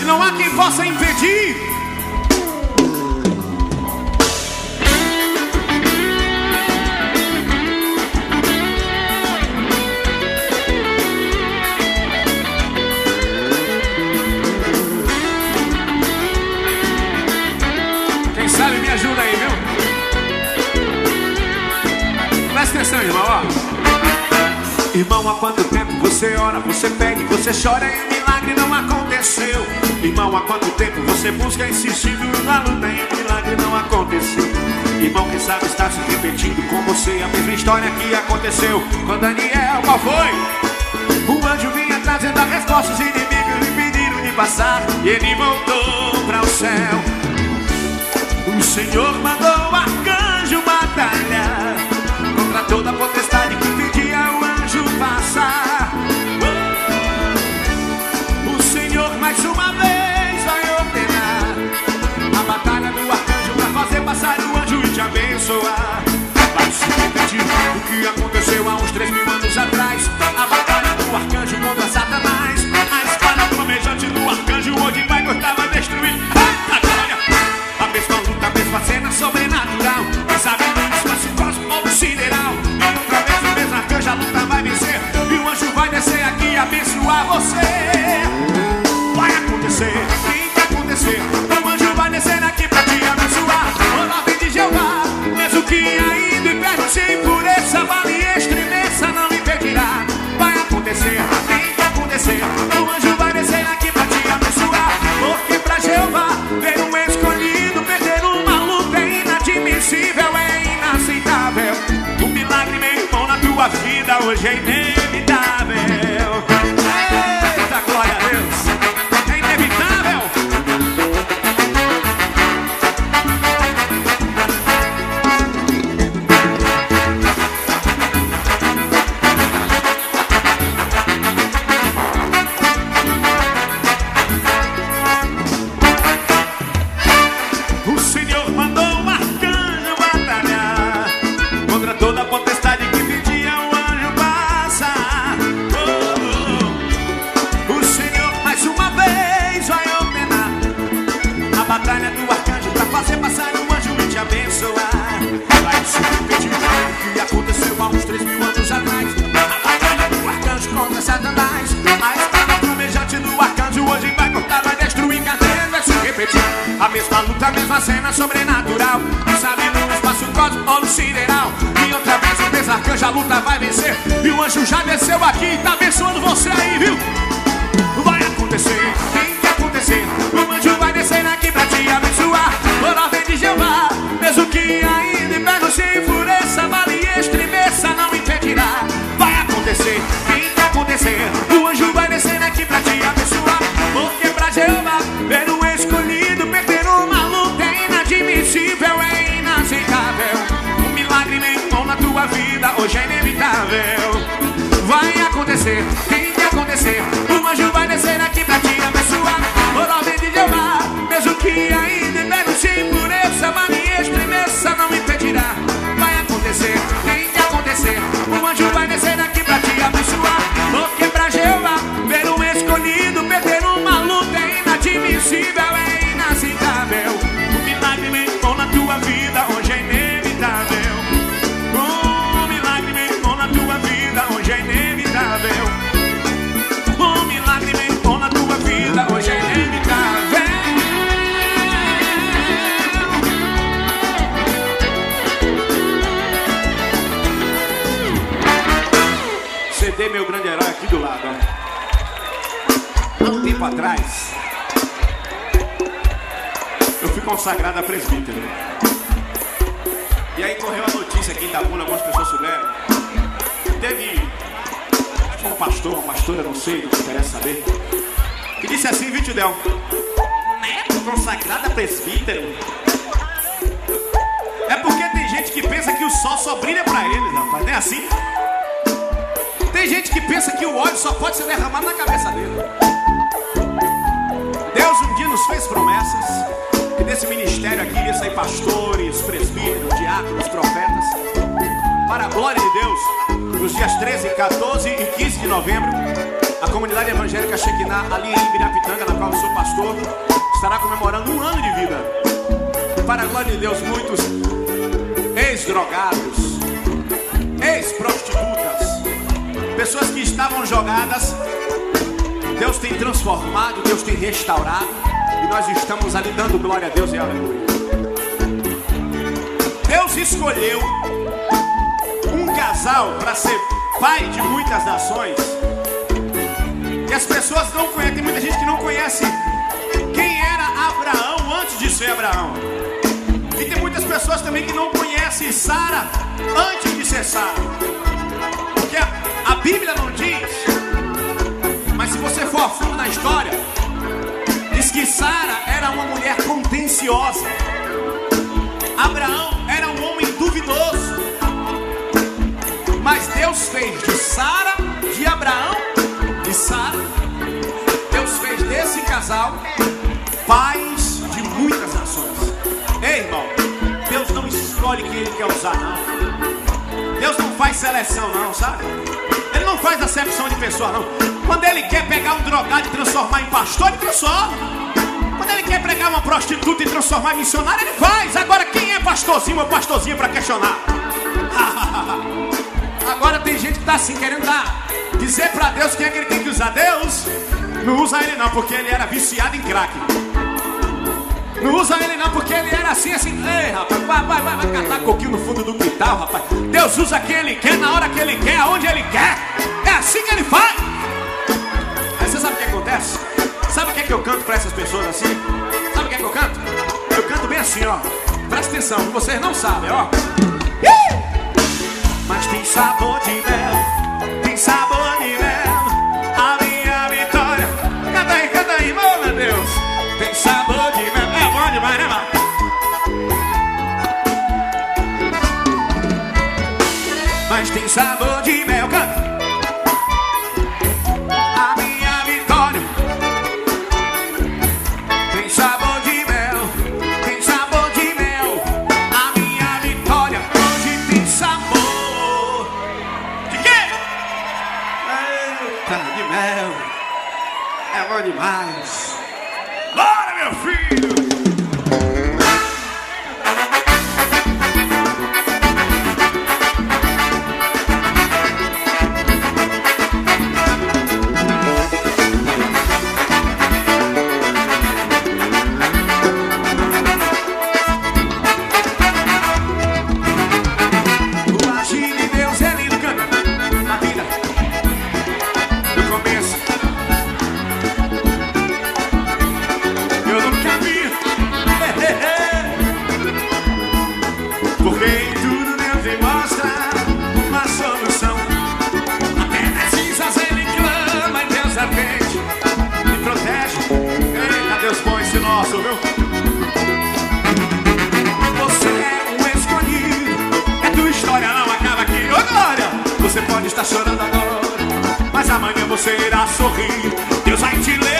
E não há quem possa impedir. Quem sabe me ajuda aí, viu? Presta atenção, irmão, ó. Irmão, há quanto tempo você ora, você pede, você chora e o milagre não aconteceu? Irmão, há quanto tempo você busca insistiu na luta e o milagre não aconteceu? Irmão, quem sabe está se repetindo com você a mesma história que aconteceu com Daniel, qual foi? O anjo vinha trazendo a resposta, os inimigos lhe pediram de passar e ele voltou para o céu. O Senhor mandou o arcanjo batalhar contra toda a potestade que passar. Oh, O Senhor mais uma vez vai ordenar a batalha do arcanjo para fazer passar o anjo e te abençoar. Vai se repetir o que aconteceu há uns três mil anos atrás. Vida hoje hoje é inevitável. Vai acontecer, tem que acontecer. O anjo vai descer aqui pra te eu fui consagrado a presbítero. E aí correu a notícia aqui em Itabuna, algumas pessoas souberam. Teve um pastor, uma pastora, não sei, não interessa saber. Que disse assim, viu, Tidel? Neto consagrado a presbítero. É porque tem gente que pensa que o sol só brilha pra eles, rapaz. Não é assim? Tem gente que pensa que o óleo só pode ser derramado na cabeça dele. Pastores, presbíteros, diáconos, profetas. Para a glória de Deus, nos dias 13, 14 e 15 de novembro, A comunidade evangélica Shekinah, ali em Ibirapitanga, na qual eu sou pastor, estará comemorando um ano de vida. Para a glória de Deus, muitos ex-drogados, ex-prostitutas, pessoas que estavam jogadas, Deus tem transformado, Deus tem restaurado, e nós estamos ali dando glória a Deus e aleluia. Deus escolheu um casal para ser pai de muitas nações. E as pessoas não conhecem, tem muita gente que não conhece quem era Abraão antes de ser Abraão. E tem muitas pessoas também que não conhecem Sara antes de ser Sara. Porque a, a Bíblia não diz, mas se você for a fundo na história, diz que Sara era uma mulher contenciosa. Abraão homem duvidoso. Mas Deus fez de Sara, de Abraão e Sara, Deus fez desse casal pais de muitas nações. Ei, irmão, Deus não escolhe quem Ele quer usar, não. Deus não faz seleção, não, sabe? Ele não faz acepção de pessoa, não. Quando Ele quer pegar um drogado e transformar em pastor, Ele transforma. Transformar em missionário, Ele faz. Agora, quem é pastorzinho ou pastorzinha para questionar? Agora tem gente que está assim, querendo dar, dizer para Deus quem é que ele tem que usar. Deus, não usa ele não, porque ele era viciado em crack. Não usa ele não, porque ele era assim, assim. Ei, rapaz, vai, vai, vai, vai catar coquinho no fundo do quintal, rapaz. Deus usa quem ele quer, na hora que ele quer, aonde ele quer. É assim que ele faz. Aí você sabe o que acontece? Sabe o que é que eu canto para essas pessoas assim? Sabe o que é que eu canto? Eu canto bem assim, ó. Presta atenção, vocês não sabem, ó. Mas tem sabor de mel, tem sabor de mel, a minha vitória. Canta aí, canta aí, meu Deus. Tem sabor de mel, é bom demais, né, mano? Mas tem sabor bom demais. Bora, meu filho! Você pode estar chorando agora, mas amanhã você irá sorrir. Deus vai te levantar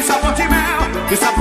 hoje de sabor de mel, de sabor de mel